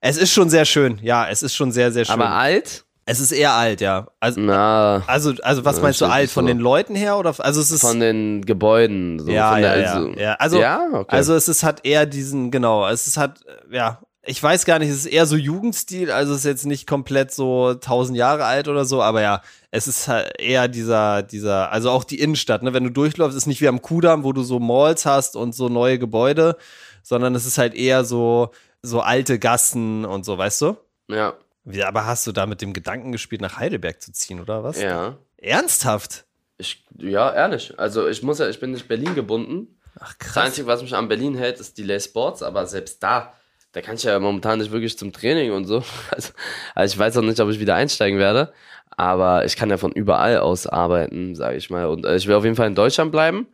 Es ist schon sehr schön. Ja, es ist schon sehr, sehr schön. Aber alt? Es ist eher alt, ja. Also, Na, also, also was meinst du alt? Von so. den Leuten her oder? Also es ist von den Gebäuden. So, ja, ja, der, ja, also, ja. Also, ja, okay. also es ist hat eher diesen, genau, es ist hat, ja, ich weiß gar nicht, es ist eher so Jugendstil, also es ist jetzt nicht komplett so tausend Jahre alt oder so, aber ja, es ist halt eher dieser, dieser, also auch die Innenstadt, ne, wenn du durchläufst, ist nicht wie am Kudamm, wo du so Malls hast und so neue Gebäude, sondern es ist halt eher so, so alte Gassen und so, weißt du? ja, Wie, aber hast du da mit dem Gedanken gespielt, nach Heidelberg zu ziehen, oder was? ja. Ernsthaft? Ich, ja, ehrlich. Also ich muss ja, ich bin nicht Berlin gebunden. Ach Das krass. Einzige, was mich an Berlin hält, ist Delay Sports, aber selbst da, da kann ich ja momentan nicht wirklich zum Training und so. [laughs] Also, also ich weiß auch nicht, ob ich wieder einsteigen werde, aber ich kann ja von überall aus arbeiten, sage ich mal. Und äh, ich will auf jeden Fall in Deutschland bleiben.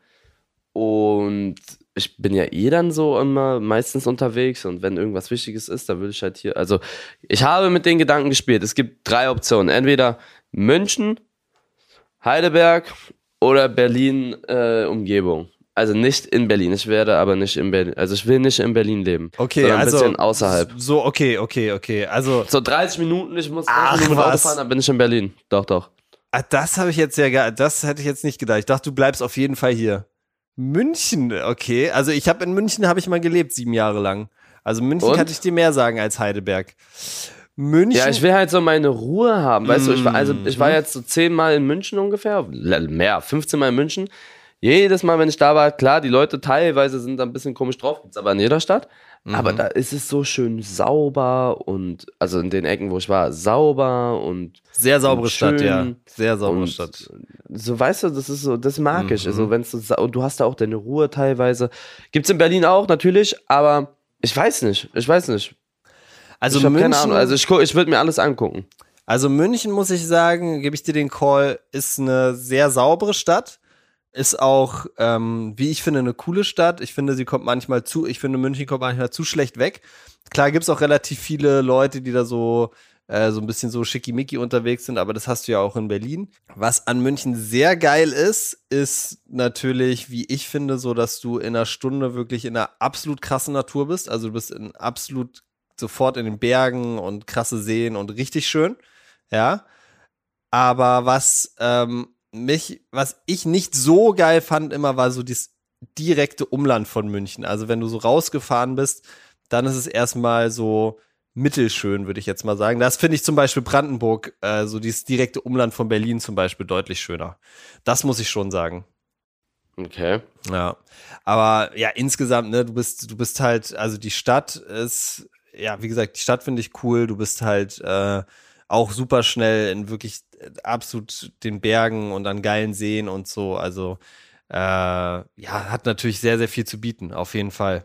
Und ich bin ja eh dann so immer meistens unterwegs und wenn irgendwas Wichtiges ist, dann würde ich halt hier. Also ich habe mit den Gedanken gespielt. Es gibt drei Optionen. Entweder München, Heidelberg oder Berlin äh, Umgebung. Also nicht in Berlin. Ich werde aber nicht in Berlin. Also ich will nicht in Berlin leben. Okay, also ein bisschen außerhalb. So, okay, okay, okay. Also So 30 Minuten, ich muss Ach, 30 Minuten Auto fahren, dann bin ich in Berlin. Doch, doch. Ah, das habe ich jetzt ja das hätte ich jetzt nicht gedacht. Ich dachte, du bleibst auf jeden Fall hier. München, okay. Also ich habe in München habe ich mal gelebt, sieben Jahre lang. Also München Und? kann ich dir mehr sagen als Heidelberg. München. Ja, ich will halt so meine Ruhe haben. Weißt du, ich war, also ich Mhm. war jetzt so 10 Mal in München ungefähr. Mehr, 15 Mal in München. Jedes Mal, wenn ich da war, klar, die Leute teilweise sind da ein bisschen komisch drauf, gibt's aber in jeder Stadt. Mhm. Aber da ist es so schön sauber und, also in den Ecken, wo ich war, sauber und sehr saubere und Stadt, ja. Sehr saubere Stadt. so weißt du, das ist so, das mag ich. Mhm. Also wenn es so, und du hast da auch deine Ruhe teilweise. Gibt's in Berlin auch natürlich, aber ich weiß nicht, ich weiß nicht. Also ich München, keine Ahnung. Also ich, ich würde mir alles angucken. Also München, muss ich sagen, gebe ich dir den Call, ist eine sehr saubere Stadt. Ist auch, ähm, wie ich finde, eine coole Stadt. Ich finde, sie kommt manchmal zu, ich finde, München kommt manchmal zu schlecht weg. Klar gibt's auch relativ viele Leute, die da so, äh, so ein bisschen so schickimicki unterwegs sind, aber das hast du ja auch in Berlin. Was an München sehr geil ist, ist natürlich, wie ich finde, so, dass du in einer Stunde wirklich in einer absolut krassen Natur bist. Also du bist in absolut sofort in den Bergen und krasse Seen und richtig schön. Ja. Aber was ähm, mich, was ich nicht so geil fand, immer war so das direkte Umland von München. Also wenn du so rausgefahren bist, dann ist es erstmal so mittelschön, würde ich jetzt mal sagen. Das finde ich zum Beispiel Brandenburg, äh, so dieses direkte Umland von Berlin zum Beispiel deutlich schöner. Das muss ich schon sagen. Okay. Ja. Aber ja, insgesamt, ne, du bist, du bist halt, also die Stadt ist, ja, wie gesagt, die Stadt finde ich cool. Du bist halt äh, auch super schnell in wirklich absolut den Bergen und an geilen Seen und so. Also äh, ja, hat natürlich sehr, sehr viel zu bieten, auf jeden Fall.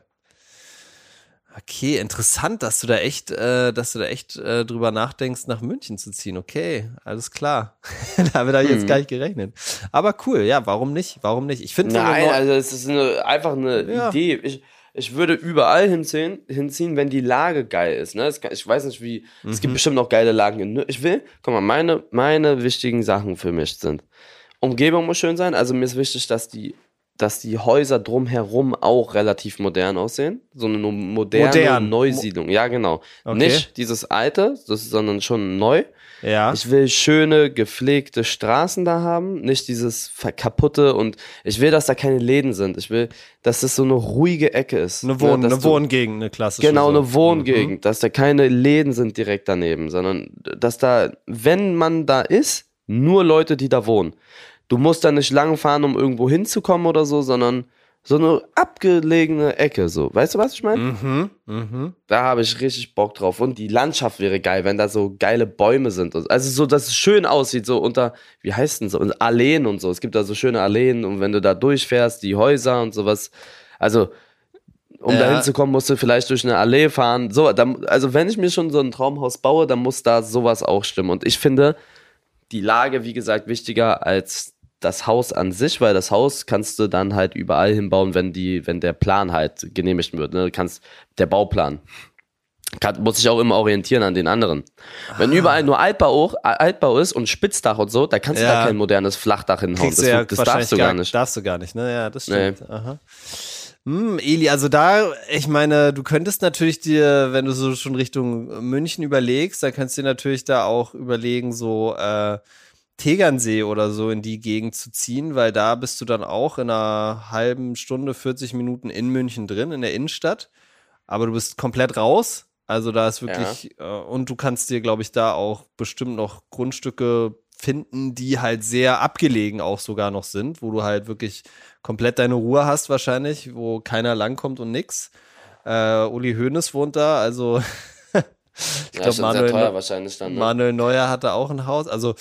Okay, interessant, dass du da echt, äh, dass du da echt äh, drüber nachdenkst, nach München zu ziehen. Okay, alles klar. [laughs] Damit habe ich jetzt hm. gar nicht gerechnet. Aber cool, ja, warum nicht? Warum nicht? Ich finde Nein, also es ist eine, einfach eine ja. Idee. Ich, ich würde überall hinziehen, hinziehen, wenn die Lage geil ist. Ne? ich weiß nicht, wie. Mhm. Es gibt mhm. bestimmt noch geile Lagen. In, ich will, guck mal, meine, meine wichtigen Sachen für mich sind. Umgebung muss schön sein. Also mir ist wichtig, dass die dass die Häuser drumherum auch relativ modern aussehen. So eine moderne modern. Neusiedlung. Ja, genau. Okay. Nicht dieses alte, das, sondern schon neu. Ja. Ich will schöne, gepflegte Straßen da haben, nicht dieses kaputte und ich will, dass da keine Läden sind. Ich will, dass es so eine ruhige Ecke ist. Eine, Wohn ne, eine du, Wohngegend, eine klassische. Genau, eine Wohngegend, mhm. dass da keine Läden sind direkt daneben, sondern dass da, wenn man da ist, nur Leute, die da wohnen. Du musst da nicht lang fahren, um irgendwo hinzukommen oder so, sondern so eine abgelegene Ecke, so. Weißt du, was ich meine? Mhm, mhm. Da habe ich richtig Bock drauf. Und die Landschaft wäre geil, wenn da so geile Bäume sind. Also so, dass es schön aussieht, so unter, wie heißt denn so, Alleen und so. Es gibt da so schöne Alleen und wenn du da durchfährst, die Häuser und sowas. Also, um ja. da hinzukommen, musst du vielleicht durch eine Allee fahren. So, dann, also wenn ich mir schon so ein Traumhaus baue, dann muss da sowas auch stimmen. Und ich finde die Lage, wie gesagt, wichtiger als das Haus an sich, weil das Haus kannst du dann halt überall hinbauen, wenn die, wenn der Plan halt genehmigt wird. Ne? Du kannst der Bauplan. Kann, muss sich auch immer orientieren an den anderen. Wenn ah. überall nur Altbau, Altbau ist und Spitzdach und so, da kannst ja. du da kein modernes Flachdach hinhauen. Das, ja das darfst du gar nicht. Darfst du gar nicht, ne? Ja, das stimmt. Nee. Aha. Hm, Eli, also da, ich meine, du könntest natürlich dir, wenn du so schon Richtung München überlegst, da kannst du dir natürlich da auch überlegen, so äh, Tegernsee oder so in die Gegend zu ziehen, weil da bist du dann auch in einer halben Stunde, 40 Minuten in München drin, in der Innenstadt. Aber du bist komplett raus. Also da ist wirklich, ja. äh, und du kannst dir, glaube ich, da auch bestimmt noch Grundstücke finden, die halt sehr abgelegen auch sogar noch sind, wo du halt wirklich komplett deine Ruhe hast wahrscheinlich, wo keiner langkommt und nix. Äh, Uli Hoeneß wohnt da, also [laughs] ich ja, glaube, Manuel, ne? Manuel Neuer hatte auch ein Haus. Also,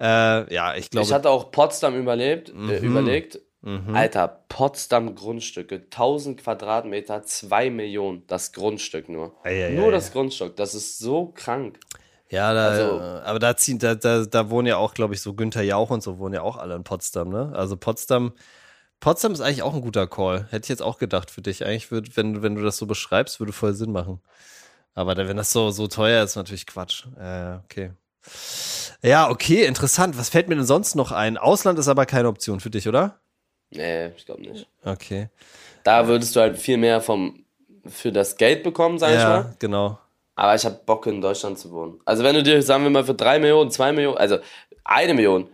äh, ja, ich glaube. Ich hatte auch Potsdam überlebt, äh, mhm. äh, überlegt. Mhm. Alter, Potsdam Grundstücke, 1000 Quadratmeter, 2 Millionen, das Grundstück nur. Ei, nur das Grundstück, das ist so krank. Ja, da, also, aber da ziehen, da, da, da wohnen ja auch, glaube ich, so Günther Jauch und so wohnen ja auch alle in Potsdam, ne? Also Potsdam, Potsdam ist eigentlich auch ein guter Call. Hätte ich jetzt auch gedacht für dich. Eigentlich würde, wenn, wenn du das so beschreibst, würde voll Sinn machen. Aber wenn das so, so teuer ist, natürlich Quatsch. Äh, okay. Ja, okay, interessant. Was fällt mir denn sonst noch ein? Ausland ist aber keine Option für dich, oder? Nee, ich glaube nicht. Okay. Da würdest du halt viel mehr vom, für das Geld bekommen, sag ja, ich mal. Ja, genau. Aber ich habe Bock in Deutschland zu wohnen. Also wenn du dir, sagen wir mal, für drei Millionen, zwei Millionen, also eine Million,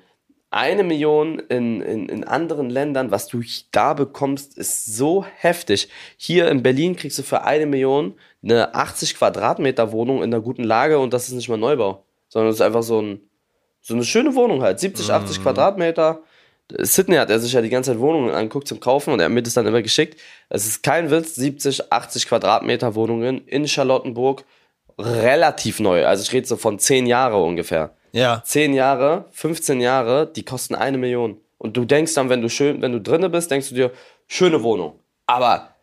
eine Million in, in, in anderen Ländern, was du da bekommst, ist so heftig. Hier in Berlin kriegst du für eine Million eine 80 Quadratmeter Wohnung in einer guten Lage und das ist nicht mal Neubau, sondern es ist einfach so, ein, so eine schöne Wohnung halt. 70, 80 mm. Quadratmeter. Sydney hat er sich ja die ganze Zeit Wohnungen angeguckt zum Kaufen und er hat mir das dann immer geschickt. Es ist kein Witz, 70, 80 Quadratmeter Wohnungen in Charlottenburg, relativ neu. Also ich rede so von 10 Jahre ungefähr. Ja. 10 Jahre, 15 Jahre, die kosten eine Million. Und du denkst dann, wenn du schön, wenn du drinne bist, denkst du dir, schöne Wohnung. Aber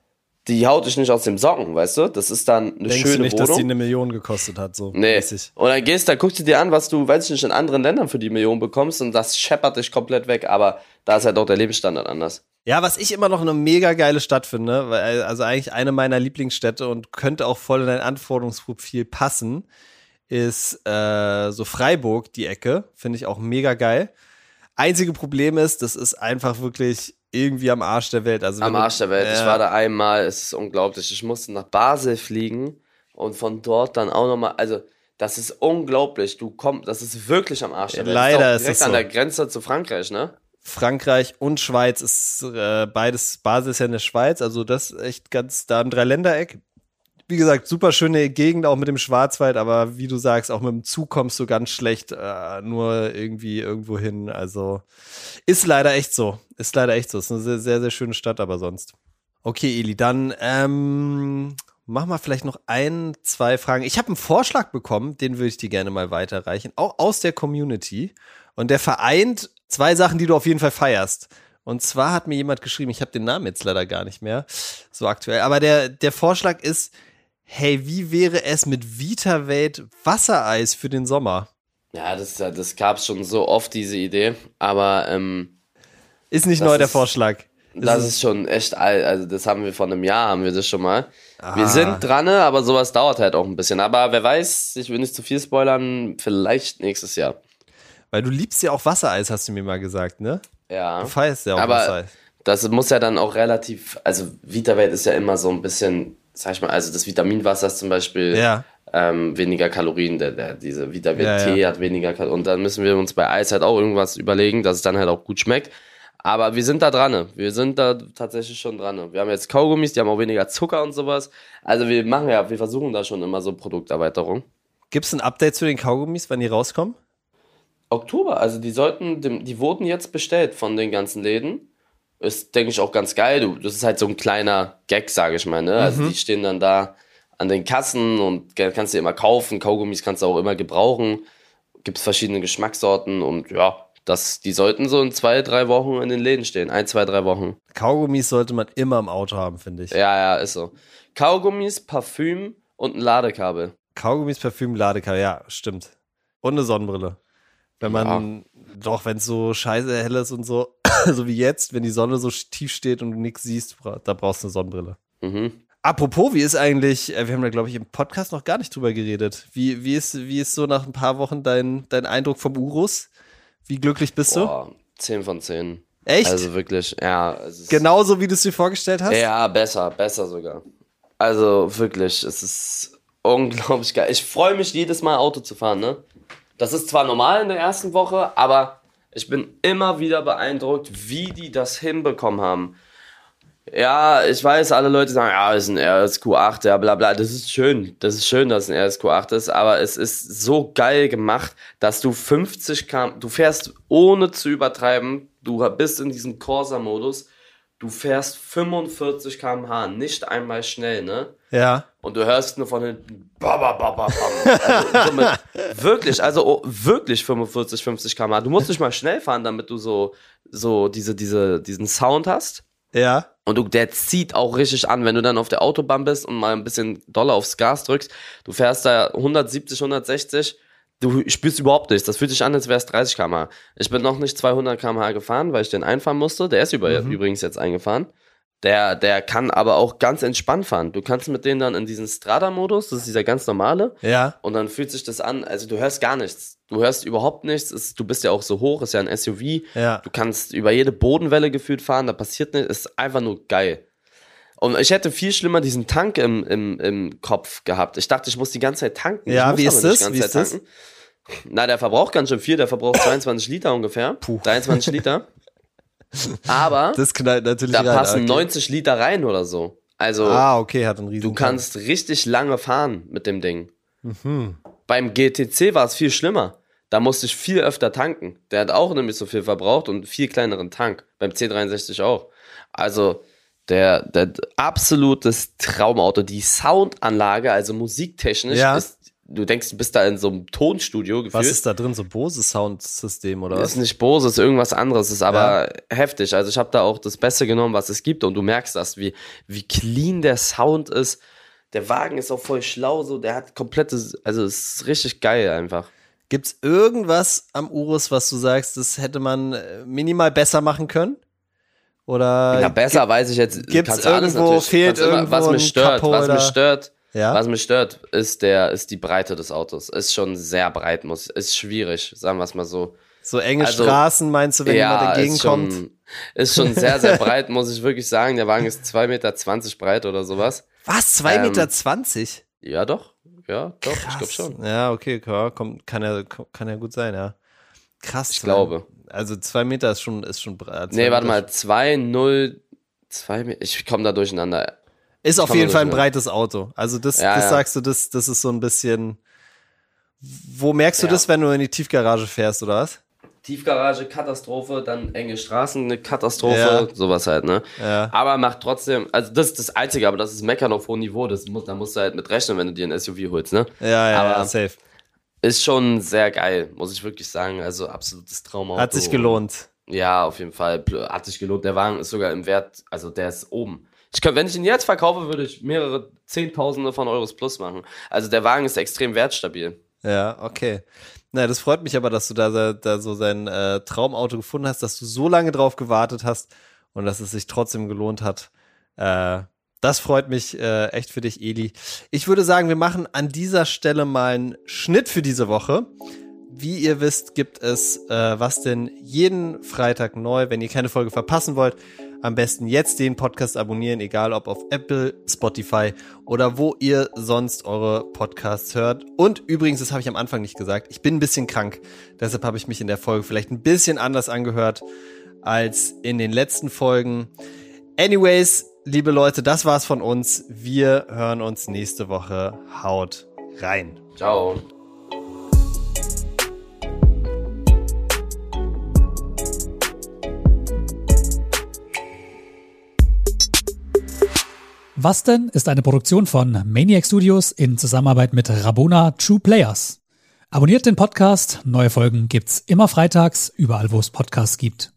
die haut dich nicht aus dem Socken, weißt du? Das ist dann eine Denkst schöne du nicht, Wohnung. dass die eine Million gekostet hat, so nee. mäßig. Und dann gehst, da guckst du dir an, was du, weiß ich nicht, in anderen Ländern für die Million bekommst und das scheppert dich komplett weg, aber da ist halt auch der Lebensstandard anders. Ja, was ich immer noch eine mega geile Stadt finde, weil, also eigentlich eine meiner Lieblingsstädte und könnte auch voll in dein Anforderungsprofil passen, ist äh, so Freiburg, die Ecke. Finde ich auch mega geil. Einzige Problem ist, das ist einfach wirklich irgendwie am Arsch der Welt. Also am Arsch der Welt. Ja. Ich war da einmal, es ist unglaublich. Ich musste nach Basel fliegen und von dort dann auch nochmal, also das ist unglaublich. Du kommst, das ist wirklich am Arsch der Welt. Leider ist, ist es so. an der Grenze zu Frankreich, ne? Frankreich und Schweiz ist äh, beides, Basel ist ja in der Schweiz, also das ist echt ganz da im Dreiländereck. Wie gesagt, super schöne Gegend auch mit dem Schwarzwald, aber wie du sagst, auch mit dem Zug kommst du ganz schlecht äh, nur irgendwie irgendwo hin. Also ist leider echt so. Ist leider echt so. Ist eine sehr, sehr, sehr schöne Stadt, aber sonst. Okay, Eli, dann ähm, mach mal vielleicht noch ein, zwei Fragen. Ich habe einen Vorschlag bekommen, den würde ich dir gerne mal weiterreichen, auch aus der Community. Und der vereint zwei Sachen, die du auf jeden Fall feierst. Und zwar hat mir jemand geschrieben, ich habe den Namen jetzt leider gar nicht mehr, so aktuell, aber der, der Vorschlag ist, hey, wie wäre es mit VitaVate Wassereis für den Sommer? Ja, das, das gab es schon so oft, diese Idee, aber ähm, ist nicht neu der Vorschlag. Das ist, ist schon echt alt, also das haben wir vor einem Jahr, haben wir das schon mal. Ah. Wir sind dran, aber sowas dauert halt auch ein bisschen. Aber wer weiß, ich will nicht zu viel spoilern, vielleicht nächstes Jahr. Weil du liebst ja auch Wassereis, hast du mir mal gesagt, ne? Ja. Du feierst ja auch aber Wassereis. Das muss ja dann auch relativ, also VitaVate ist ja immer so ein bisschen, sag ich mal, also das Vitaminwasser ist zum Beispiel ja. ähm, weniger Kalorien, der, der, diese VitaVate-Tee ja, ja. hat weniger Kalorien. Und dann müssen wir uns bei Eis halt auch irgendwas überlegen, dass es dann halt auch gut schmeckt. Aber wir sind da dran. Wir sind da tatsächlich schon dran. Wir haben jetzt Kaugummis, die haben auch weniger Zucker und sowas. Also wir machen ja, wir versuchen da schon immer so Produkterweiterung. Gibt es ein Update zu den Kaugummis, wann die rauskommen? Oktober. Also die sollten, die wurden jetzt bestellt von den ganzen Läden. Ist, denke ich, auch ganz geil. Du, das ist halt so ein kleiner Gag, sage ich mal. Ne? Also mhm. die stehen dann da an den Kassen und kannst du immer kaufen. Kaugummis kannst du auch immer gebrauchen. Gibt es verschiedene Geschmackssorten und ja, das, die sollten so in zwei, drei Wochen in den Läden stehen. Ein, zwei, drei Wochen. Kaugummis sollte man immer im Auto haben, finde ich. Ja, ja, ist so. Kaugummis, Parfüm und ein Ladekabel. Kaugummis, Parfüm, Ladekabel, ja, stimmt. Und eine Sonnenbrille. Wenn man, ja. doch, wenn es so scheiße hell ist und so, [clears throat] so wie jetzt, wenn die Sonne so tief steht und du nichts siehst, da brauchst du eine Sonnenbrille. Mhm. Apropos, wie ist eigentlich, äh, wir haben da, glaube ich, im Podcast noch gar nicht drüber geredet. Wie, wie, ist, wie ist so nach ein paar Wochen dein, dein Eindruck vom Urus? Wie glücklich bist Boah, du? 10 von 10. Echt? Also wirklich, ja. Genauso wie du es dir vorgestellt hast? Ja, besser, besser sogar. Also wirklich, es ist unglaublich geil. Ich freue mich jedes Mal Auto zu fahren, ne? Das ist zwar normal in der ersten Woche, aber ich bin immer wieder beeindruckt, wie die das hinbekommen haben. Ja, ich weiß, alle Leute sagen, ja, es ist ein RSQ8, ja, bla bla. Das ist schön. Das ist schön, dass es ein RSQ8 ist, aber es ist so geil gemacht, dass du 50 km, du fährst ohne zu übertreiben, du bist in diesem Corsa-Modus, du fährst 45 km/h, nicht einmal schnell, ne? Ja. Und du hörst nur von hinten, ba, ba, ba, ba, also so [laughs] wirklich, also oh, wirklich 45, 50 km/h. Du musst nicht mal schnell fahren, damit du so, so diese, diese, diesen Sound hast. Ja. Und du, der zieht auch richtig an, wenn du dann auf der Autobahn bist und mal ein bisschen doller aufs Gas drückst. Du fährst da 170, 160, du spürst überhaupt nichts. Das fühlt sich an, als wär's 30 km/h. Ich bin noch nicht 200 km/h gefahren, weil ich den einfahren musste. Der ist über, mhm. übrigens jetzt eingefahren. Der, der kann aber auch ganz entspannt fahren. Du kannst mit denen dann in diesen Strada-Modus, das ist dieser ganz normale. Ja. Und dann fühlt sich das an, also du hörst gar nichts. Du hörst überhaupt nichts. Es, du bist ja auch so hoch, ist ja ein SUV. Ja. Du kannst über jede Bodenwelle gefühlt fahren, da passiert nichts. Ist einfach nur geil. Und ich hätte viel schlimmer diesen Tank im, im, im Kopf gehabt. Ich dachte, ich muss die ganze Zeit tanken. Ja, wie ist das? Wie ist das? Na, der verbraucht ganz schön viel. Der verbraucht [laughs] 22 Liter ungefähr. Puh. 23 Liter. [laughs] Aber das knallt natürlich da rein. passen okay. 90 Liter rein oder so. Also ah, okay, hat einen riesen du kannst richtig lange fahren mit dem Ding. Mhm. Beim GTC war es viel schlimmer. Da musste ich viel öfter tanken. Der hat auch nämlich so viel verbraucht und viel kleineren Tank. Beim C63 auch. Also der, der absolutes Traumauto. Die Soundanlage, also musiktechnisch, ja. ist du denkst, du bist da in so einem Tonstudio gefühlt. Was ist da drin? So Bose Soundsystem oder was? Ist nicht Bose, ist irgendwas anderes, ist aber ja. heftig. Also ich habe da auch das Beste genommen, was es gibt und du merkst das, wie, wie clean der Sound ist. Der Wagen ist auch voll schlau, so, der hat komplettes, also es ist richtig geil einfach. Gibt es irgendwas am Urus, was du sagst, das hätte man äh, minimal besser machen können? Oder Na, besser weiß ich jetzt. Gibt es irgendwo, fehlt immer, irgendwo was mich stört, was mich stört, ja? Was mich stört, ist der, ist die Breite des Autos. Ist schon sehr breit, muss, ist schwierig, sagen wir es mal so. So enge also, Straßen meinst du, wenn ja, jemand entgegenkommt? Ist schon, ist schon sehr, sehr [laughs] breit, muss ich wirklich sagen. Der Wagen ist 2,20 Meter breit oder sowas. Was? 2,20 ähm, Meter? Ja, doch. Ja, doch, Krass. ich glaube schon. Ja, okay, klar, kommt, kann, ja, kann ja gut sein, ja. Krass. Ich glaube. Also zwei Meter ist schon, ist schon breit. Nee, warte mal, 2, 0, 2 Meter. Ich komme da durcheinander. Ist auf jeden Fall ein breites Auto. Also das, ja, das ja. sagst du, das, das ist so ein bisschen. Wo merkst du ja. das, wenn du in die Tiefgarage fährst, oder was? Tiefgarage, Katastrophe, dann enge Straßen, eine Katastrophe, ja. sowas halt, ne? Ja. Aber macht trotzdem, also das ist das Einzige, aber das ist Meckern auf hohem Niveau, das muss, da musst du halt mit rechnen, wenn du dir ein SUV holst, ne? Ja, ja, aber ja, safe. Ist schon sehr geil, muss ich wirklich sagen, also absolutes Traumauto. Hat sich gelohnt. Ja, auf jeden Fall, hat sich gelohnt, der Wagen ist sogar im Wert, also der ist oben. Ich könnte, wenn ich ihn jetzt verkaufe, würde ich mehrere Zehntausende von Euros plus machen. Also der Wagen ist extrem wertstabil. Ja, okay. Na, das freut mich aber, dass du da, da so sein äh, Traumauto gefunden hast, dass du so lange drauf gewartet hast und dass es sich trotzdem gelohnt hat. Äh, das freut mich äh, echt für dich, Eli. Ich würde sagen, wir machen an dieser Stelle mal einen Schnitt für diese Woche. Wie ihr wisst, gibt es äh, was denn jeden Freitag neu. Wenn ihr keine Folge verpassen wollt, am besten jetzt den Podcast abonnieren, egal ob auf Apple, Spotify oder wo ihr sonst eure Podcasts hört. Und übrigens, das habe ich am Anfang nicht gesagt, ich bin ein bisschen krank. Deshalb habe ich mich in der Folge vielleicht ein bisschen anders angehört als in den letzten Folgen. Anyways, liebe Leute, das war's von uns. Wir hören uns nächste Woche. Haut rein. Ciao. Was denn ist eine Produktion von Maniac Studios in Zusammenarbeit mit Rabona True Players. Abonniert den Podcast, neue Folgen gibt's immer freitags, überall wo es Podcasts gibt.